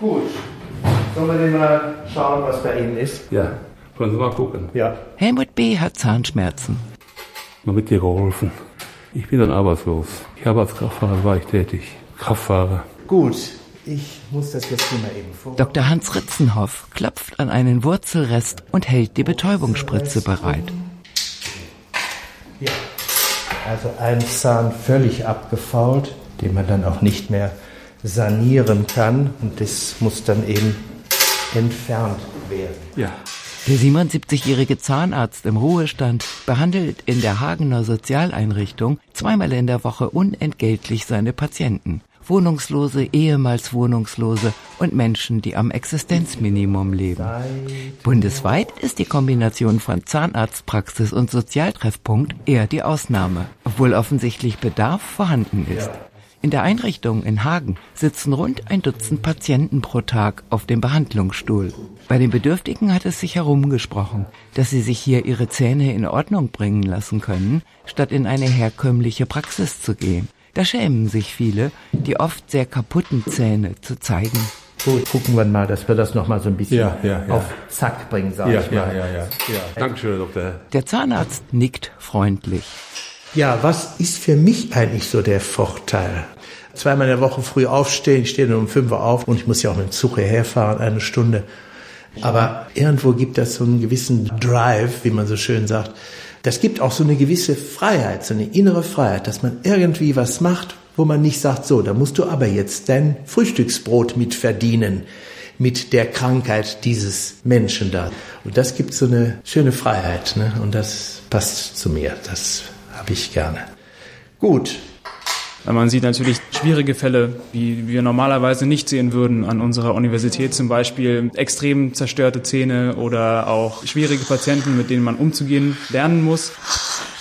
Gut. Sollen wir denn mal schauen, was bei Ihnen ist? Ja, wollen Sie mal gucken. Ja. Helmut B. hat Zahnschmerzen. Mal mit dir geholfen. Ich bin dann arbeitslos. Ich habe als Kraftfahrer war ich tätig. Kraftfahrer. Gut. Ich muss das jetzt hier mal eben vor. Dr. Hans Ritzenhoff klopft an einen Wurzelrest und hält die Betäubungsspritze bereit. Ja. Also ein Zahn völlig abgefault, den man dann auch nicht mehr sanieren kann. Und das muss dann eben entfernt werden. Ja. Der 77-jährige Zahnarzt im Ruhestand behandelt in der Hagener Sozialeinrichtung zweimal in der Woche unentgeltlich seine Patienten. Wohnungslose, ehemals Wohnungslose und Menschen, die am Existenzminimum leben. Bundesweit ist die Kombination von Zahnarztpraxis und Sozialtreffpunkt eher die Ausnahme, obwohl offensichtlich Bedarf vorhanden ist. In der Einrichtung in Hagen sitzen rund ein Dutzend Patienten pro Tag auf dem Behandlungsstuhl. Bei den Bedürftigen hat es sich herumgesprochen, dass sie sich hier ihre Zähne in Ordnung bringen lassen können, statt in eine herkömmliche Praxis zu gehen. Da schämen sich viele, die oft sehr kaputten Zähne zu zeigen. Gut, gucken wir mal, dass wir das nochmal so ein bisschen Ja, ja, ja. auf Zack bringen, sag Ja, ich ja, mal. ja, ja, ja. Dankeschön, Herr Doktor. Der Zahnarzt nickt freundlich. Ja, was ist für mich eigentlich so der Vorteil? Zweimal in der Woche früh aufstehen, ich stehe nur um 5 Uhr auf und ich muss ja auch mit dem Zug hierher fahren, eine Stunde. Aber irgendwo gibt das so einen gewissen Drive, wie man so schön sagt. Das gibt auch so eine gewisse Freiheit, so eine innere Freiheit, dass man irgendwie was macht, wo man nicht sagt, so, da musst du aber jetzt dein Frühstücksbrot mit verdienen mit der Krankheit dieses Menschen da. Und das gibt so eine schöne Freiheit, ne? Und das passt zu mir. Das habe ich gerne. Gut. Weil Man sieht natürlich schwierige Fälle, wie wir normalerweise nicht sehen würden an unserer Universität, zum Beispiel extrem zerstörte Zähne oder auch schwierige Patienten, mit denen man umzugehen lernen muss.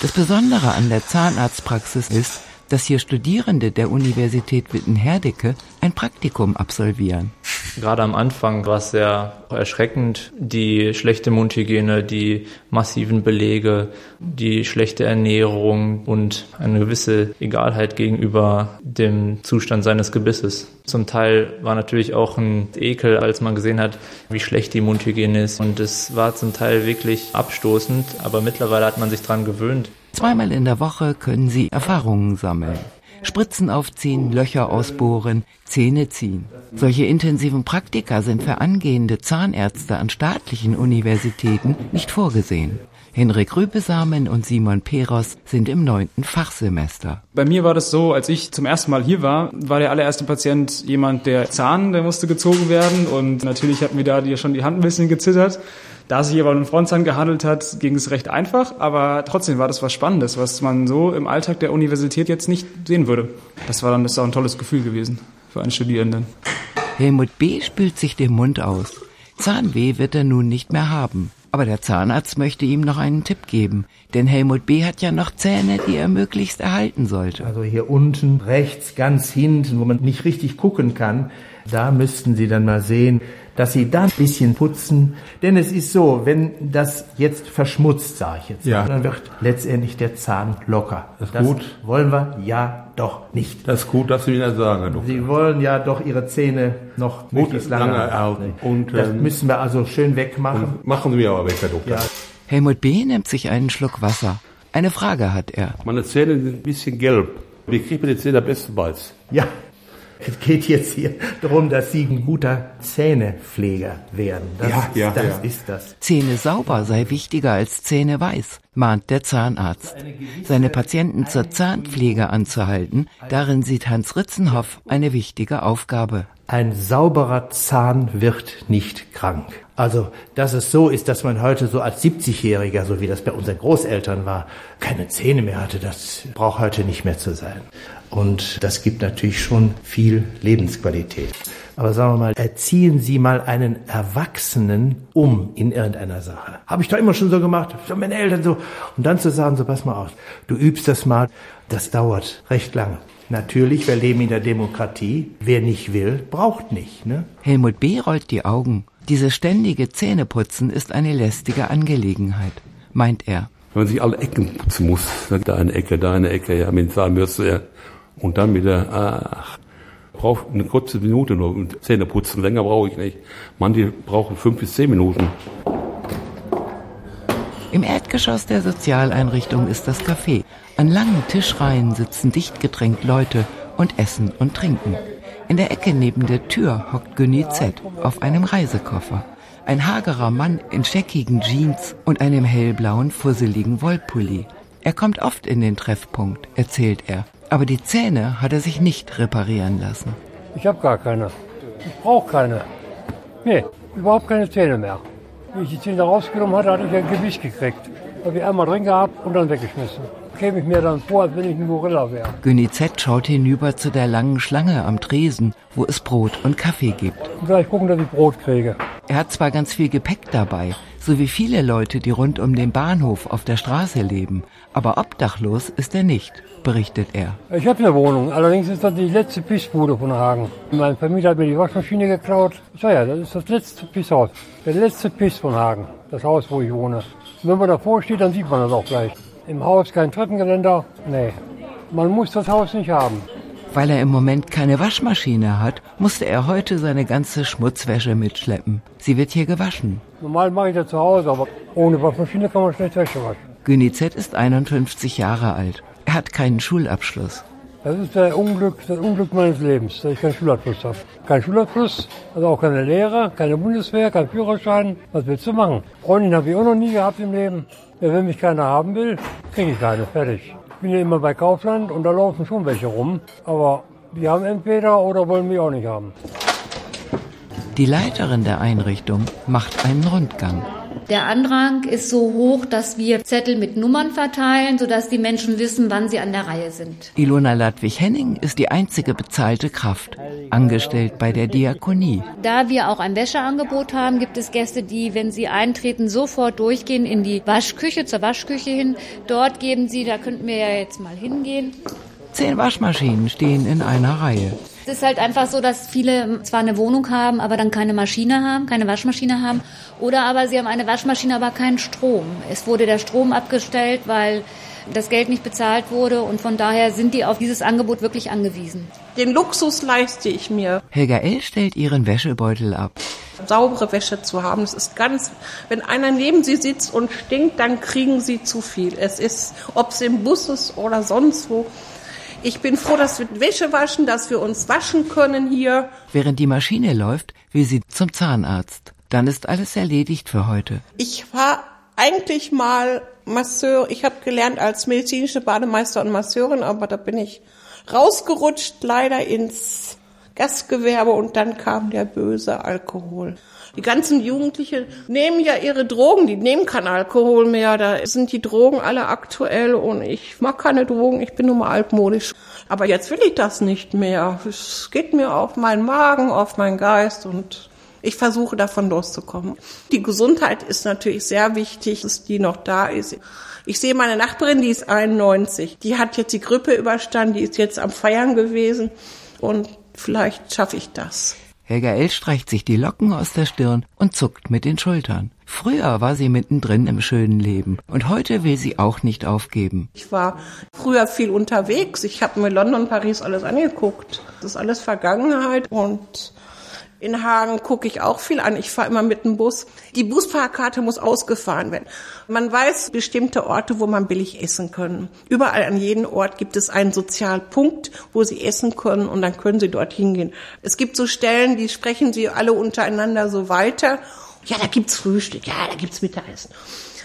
Das Besondere an der Zahnarztpraxis ist, dass hier Studierende der Universität Witten-Herdecke ein Praktikum absolvieren. Gerade am Anfang war es sehr erschreckend, die schlechte Mundhygiene, die massiven Belege, die schlechte Ernährung und eine gewisse Egalheit gegenüber dem Zustand seines Gebisses. Zum Teil war natürlich auch ein Ekel, als man gesehen hat, wie schlecht die Mundhygiene ist. Und es war zum Teil wirklich abstoßend, aber mittlerweile hat man sich dran gewöhnt. Zweimal in der Woche können sie Erfahrungen sammeln. Spritzen aufziehen, Löcher ausbohren, Zähne ziehen. Solche intensiven Praktika sind für angehende Zahnärzte an staatlichen Universitäten nicht vorgesehen. Henrik Rübesamen und Simon Peros sind im neunten Fachsemester. Bei mir war das so, als ich zum ersten Mal hier war, war der allererste Patient jemand, der Zahn, der musste gezogen werden und natürlich hat mir da schon die Hand ein bisschen gezittert. Da es sich aber um einen Frontzahn gehandelt hat, ging es recht einfach, aber trotzdem war das was Spannendes, was man so im Alltag der Universität jetzt nicht sehen würde. Das war dann das ist auch ein tolles Gefühl gewesen für einen Studierenden. Helmut B. spült sich den Mund aus. Zahnweh wird er nun nicht mehr haben. Aber der Zahnarzt möchte ihm noch einen Tipp geben, denn Helmut B. hat ja noch Zähne, die er möglichst erhalten sollte. Also hier unten rechts, ganz hinten, wo man nicht richtig gucken kann, da müssten Sie dann mal sehen, dass Sie da ein bisschen putzen. Denn es ist so, wenn das jetzt verschmutzt, sage ich jetzt, Ja. dann wird letztendlich der Zahn locker. Das ist gut. wollen wir ja doch nicht. Das ist gut, dass Sie mir das sagen, Herr Doktor. Sie wollen ja doch Ihre Zähne noch Gut, möglichst lange, lange erhalten. Und, das ähm, müssen wir also schön wegmachen. Machen Sie mir aber weg, Herr Doktor. Ja. Helmut B. nimmt sich einen Schluck Wasser. Eine Frage hat er. Meine Zähne sind ein bisschen gelb. Wie kriegt man die Zähne am besten weiß? Ja, es geht jetzt hier darum, dass Sie ein guter Zähnepfleger werden. Das, Ja, ja, das ja. ist das. Zähne sauber sei wichtiger als Zähne weiß, mahnt der Zahnarzt. Seine Patienten zur Zahnpflege anzuhalten, darin sieht Hans Ritzenhoff eine wichtige Aufgabe. Ein sauberer Zahn wird nicht krank. Also, dass es so ist, dass man heute so als 70-Jähriger, so wie das bei unseren Großeltern war, keine Zähne mehr hatte, das braucht heute nicht mehr zu sein. Und das gibt natürlich schon viel Lebensqualität. Aber sagen wir mal, erziehen Sie mal einen Erwachsenen um in irgendeiner Sache. Habe ich doch immer schon so gemacht, schon meine Eltern so. Und dann zu sagen, so pass mal auf, du übst das mal, das dauert recht lange. Natürlich, wir leben in der Demokratie. Wer nicht will, braucht nicht. Ne? Helmut B. rollt die Augen. Dieses ständige Zähneputzen ist eine lästige Angelegenheit, meint er. Wenn man sich alle Ecken putzen muss, da eine Ecke, da eine Ecke, ja, mit Zahnbürste, ja. Und dann wieder, ach, brauche eine kurze Minute nur und Zähne putzen. Länger brauche ich nicht. Manche brauchen fünf bis zehn Minuten. Im Erdgeschoss der Sozialeinrichtung ist das Café. An langen Tischreihen sitzen dicht gedrängt Leute und essen und trinken. In der Ecke neben der Tür hockt Günni Z auf einem Reisekoffer. Ein hagerer Mann in scheckigen Jeans und einem hellblauen, fusseligen Wollpulli. Er kommt oft in den Treffpunkt, erzählt er. Aber die Zähne hat er sich nicht reparieren lassen. Ich habe gar keine. Ich brauche keine. Nee, überhaupt keine Zähne mehr. Wie ich die Zähne rausgenommen hatte, hatte ich ein Gewicht gekriegt. Habe ich einmal drin gehabt und dann weggeschmissen. Käme ich mir dann vor, als wenn ich ein Gorilla wäre. Günni Z schaut hinüber zu der langen Schlange am Tresen, wo es Brot und Kaffee gibt. Und gleich gucken, dass ich Brot kriege. Er hat zwar ganz viel Gepäck dabei, so wie viele Leute, die rund um den Bahnhof auf der Straße leben, aber obdachlos ist er nicht, berichtet er. Ich habe eine Wohnung, allerdings ist das die letzte Pissbude von Hagen. Mein Vermieter hat mir die Waschmaschine geklaut. Sag ja, das ist das letzte Pisshaus. Der letzte Piss von Hagen, das Haus, wo ich wohne. Wenn man davor steht, dann sieht man das auch gleich. Im Haus kein Treppengeländer, nee. Man muss das Haus nicht haben. Weil er im Moment keine Waschmaschine hat, musste er heute seine ganze Schmutzwäsche mitschleppen. Sie wird hier gewaschen. Normal mache ich das zu Hause, aber ohne Waschmaschine kann man schlecht Wäsche waschen. Günni Z ist 51 Jahre alt. Er hat keinen Schulabschluss. Das ist der Unglück, das Unglück meines Lebens, dass ich keinen Schulabschluss habe. Kein Schulabschluss, also auch keine Lehre, keine Bundeswehr, kein Führerschein. Was willst du machen? Freundin habe ich auch noch nie gehabt im Leben. Wenn mich keiner haben will, kriege ich keine, fertig. Ich bin ja immer bei Kaufland und da laufen schon welche rum. Aber die haben entweder oder wollen mich auch nicht haben. Die Leiterin der Einrichtung macht einen Rundgang. Der Andrang ist so hoch, dass wir Zettel mit Nummern verteilen, sodass die Menschen wissen, wann sie an der Reihe sind. Ilona Ladwig-Henning ist die einzige bezahlte Kraft, angestellt bei der Diakonie. Da wir auch ein Wäscheangebot haben, gibt es Gäste, die, wenn sie eintreten, sofort durchgehen in die Waschküche, zur Waschküche hin. Dort geben sie, da könnten wir ja jetzt mal hingehen. Zehn Waschmaschinen stehen in einer Reihe. Es ist halt einfach so, dass viele zwar eine Wohnung haben, aber dann keine Maschine haben, keine Waschmaschine haben. Oder aber sie haben eine Waschmaschine, aber keinen Strom. Es wurde der Strom abgestellt, weil das Geld nicht bezahlt wurde und von daher sind die auf dieses Angebot wirklich angewiesen. Den Luxus leiste ich mir. Helga L. stellt ihren Wäschebeutel ab. Saubere Wäsche zu haben, das ist ganz, wenn einer neben sie sitzt und stinkt, dann kriegen sie zu viel. Es ist, ob es im Bus ist oder sonst wo. Ich bin froh, dass wir Wäsche waschen, dass wir uns waschen können hier. Während die Maschine läuft, will sie zum Zahnarzt. Dann ist alles erledigt für heute. Ich war eigentlich mal Masseur. Ich habe gelernt als medizinische Bademeister und Masseurin, aber da bin ich rausgerutscht, leider ins Gastgewerbe und dann kam der böse Alkohol. Die ganzen Jugendlichen nehmen ja ihre Drogen, die nehmen keinen Alkohol mehr. Da sind die Drogen alle aktuell und ich mag keine Drogen, ich bin nur mal altmodisch. Aber jetzt will ich das nicht mehr. Es geht mir auf meinen Magen, auf meinen Geist und ich versuche davon loszukommen. Die Gesundheit ist natürlich sehr wichtig, dass die noch da ist. Ich sehe meine Nachbarin, die ist 91. Die hat jetzt die Grippe überstanden, die ist jetzt am Feiern gewesen und vielleicht schaffe ich das. Helga L. streicht sich die Locken aus der Stirn und zuckt mit den Schultern. Früher war sie mittendrin im schönen Leben und heute will sie auch nicht aufgeben. Ich war früher viel unterwegs. Ich habe mir London, Paris alles angeguckt. Das ist alles Vergangenheit und in Hagen gucke ich auch viel an. Ich fahre immer mit dem Bus. Die Busfahrkarte muss ausgefahren werden. Man weiß bestimmte Orte, wo man billig essen kann. Überall an jedem Ort gibt es einen Sozialpunkt, wo Sie essen können und dann können Sie dort hingehen. Es gibt so Stellen, die sprechen Sie alle untereinander so weiter. Ja, da gibt's Frühstück, ja, da gibt's Mittagessen.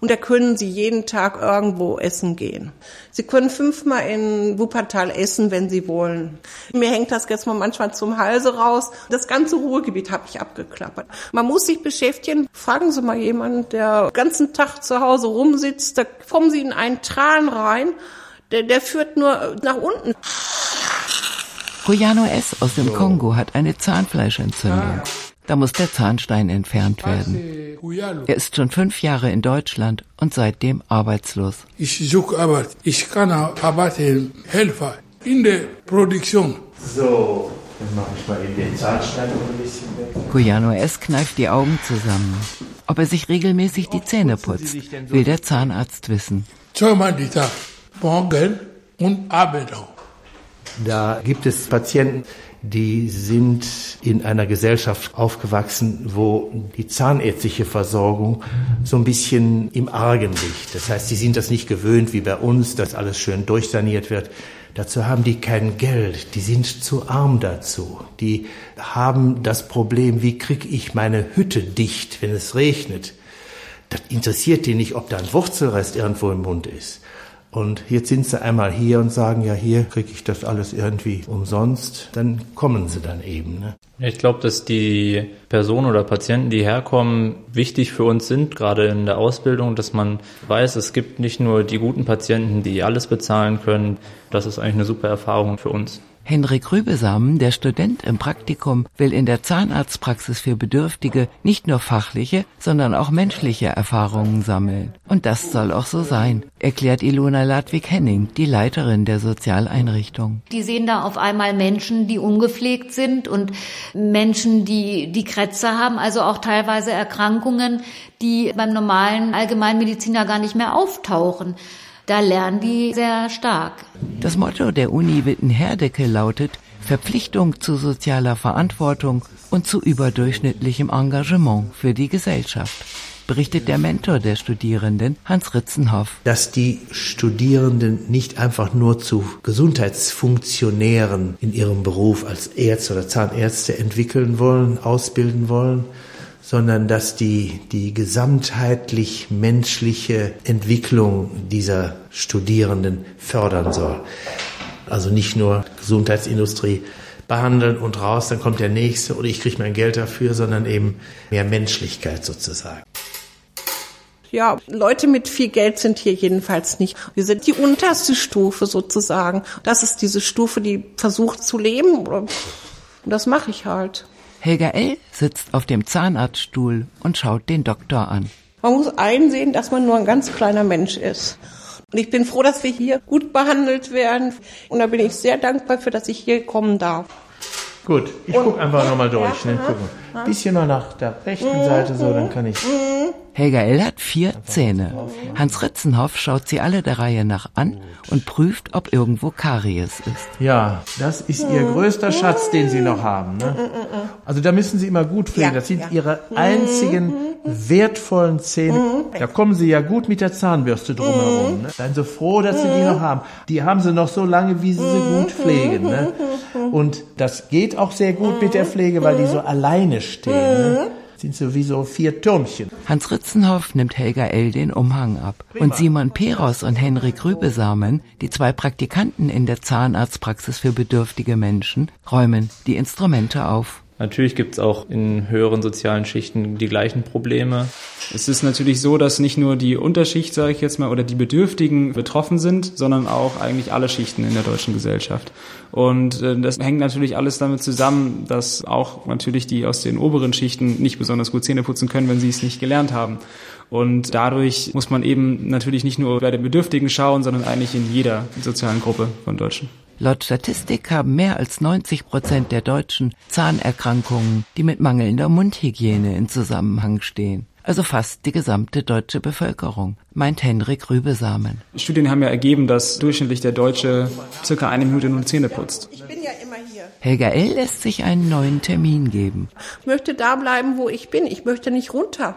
Und da können Sie jeden Tag irgendwo essen gehen. Sie können fünfmal in Wuppertal essen, wenn Sie wollen. Mir hängt das jetzt mal manchmal zum Halse raus. Das ganze Ruhrgebiet habe ich abgeklappert. Man muss sich beschäftigen. Fragen Sie mal jemanden, der den ganzen Tag zu Hause rumsitzt, da kommen Sie in einen Tran rein. Der, der führt nur nach unten. Koyano S. aus dem Kongo hat eine Zahnfleischentzündung. Da muss der Zahnstein entfernt werden. Er ist schon fünf Jahre in Deutschland und seitdem arbeitslos. Ich suche Arbeit. Ich kann arbeiten, helfen in der Produktion. So, dann mache ich mal in den Zahnstein noch ein bisschen weg. Koyano S. kneift die Augen zusammen. Ob er sich regelmäßig die Zähne putzt, will der Zahnarzt wissen. Zweimal die Tag, morgen und Abend auch. Da gibt es Patienten, die sind in einer Gesellschaft aufgewachsen, wo die zahnärztliche Versorgung so ein bisschen im Argen liegt. Das heißt, sie sind das nicht gewöhnt wie bei uns, dass alles schön durchsaniert wird. Dazu haben die kein Geld, die sind zu arm dazu. Die haben das Problem, wie kriege ich meine Hütte dicht, wenn es regnet. Das interessiert die nicht, ob da ein Wurzelrest irgendwo im Mund ist. Und jetzt sind sie einmal hier und sagen, ja, hier kriege ich das alles irgendwie umsonst. Dann kommen sie dann eben. Ne? Ich glaube, dass die Personen oder Patienten, die herkommen, wichtig für uns sind, gerade in der Ausbildung, dass man weiß, es gibt nicht nur die guten Patienten, die alles bezahlen können. Das ist eigentlich eine super Erfahrung für uns. Henrik Rübesamen, der Student im Praktikum, will in der Zahnarztpraxis für Bedürftige nicht nur fachliche, sondern auch menschliche Erfahrungen sammeln. Und das soll auch so sein, erklärt Ilona Ladwig-Henning, die Leiterin der Sozialeinrichtung. Die sehen da auf einmal Menschen, die ungepflegt sind und Menschen, die die Krätze haben, also auch teilweise Erkrankungen, die beim normalen Allgemeinmediziner gar nicht mehr auftauchen. Da lernen die sehr stark. Das Motto der Uni Witten-Herdecke lautet Verpflichtung zu sozialer Verantwortung und zu überdurchschnittlichem Engagement für die Gesellschaft berichtet der Mentor der Studierenden, Hans Ritzenhoff. Dass die Studierenden nicht einfach nur zu Gesundheitsfunktionären in ihrem Beruf als Ärzte oder Zahnärzte entwickeln wollen, ausbilden wollen, sondern dass die, die gesamtheitlich menschliche Entwicklung dieser Studierenden fördern soll. Also nicht nur Gesundheitsindustrie behandeln und raus, dann kommt der nächste oder ich kriege mein Geld dafür, sondern eben mehr Menschlichkeit sozusagen. Ja, Leute mit viel Geld sind hier jedenfalls nicht. Wir sind die unterste Stufe sozusagen. Das ist diese Stufe, die versucht zu leben. Und das mache ich halt. Helga L. sitzt auf dem Zahnarztstuhl und schaut den Doktor an. Man muss einsehen, dass man nur ein ganz kleiner Mensch ist. Und ich bin froh, dass wir hier gut behandelt werden. Und da bin ich sehr dankbar für, dass ich hier kommen darf. Gut, ich gucke einfach nochmal durch. Ne? Gucken. Bisschen noch nach der rechten Seite so, dann kann ich. Helga L. hat vier Zähne. Hans Ritzenhoff schaut sie alle der Reihe nach an und prüft, ob irgendwo Karies ist. Ja, das ist ihr größter Schatz, den sie noch haben. Ne? Also da müssen sie immer gut pflegen. Das sind ihre einzigen wertvollen Zähne. Da kommen sie ja gut mit der Zahnbürste drumherum. Ne? Seien sie froh, dass sie die noch haben. Die haben sie noch so lange, wie sie sie gut pflegen. Ne? Und das geht auch sehr gut mit der Pflege, weil die so alleine stehen. Ne? Sind sowieso vier Türmchen. Hans Ritzenhoff nimmt Helga L. den Umhang ab. Und Simon Peros und Henrik Rübesamen, die zwei Praktikanten in der Zahnarztpraxis für bedürftige Menschen, räumen die Instrumente auf. Natürlich gibt es auch in höheren sozialen Schichten die gleichen Probleme. Es ist natürlich so, dass nicht nur die Unterschicht, sage ich jetzt mal, oder die Bedürftigen betroffen sind, sondern auch eigentlich alle Schichten in der deutschen Gesellschaft. Und äh, das hängt natürlich alles damit zusammen, dass auch natürlich die aus den oberen Schichten nicht besonders gut Zähne putzen können, wenn sie es nicht gelernt haben. Und dadurch muss man eben natürlich nicht nur bei den Bedürftigen schauen, sondern eigentlich in jeder sozialen Gruppe von Deutschen. Laut Statistik haben mehr als 90 Prozent der Deutschen Zahnerkrankungen, die mit mangelnder Mundhygiene in Zusammenhang stehen. Also fast die gesamte deutsche Bevölkerung, meint Henrik Rübesamen. Studien haben ja ergeben, dass durchschnittlich der Deutsche circa eine Minute nur Zähne putzt. Ich bin ja immer hier. Helga L. lässt sich einen neuen Termin geben. Ich möchte da bleiben, wo ich bin. Ich möchte nicht runter.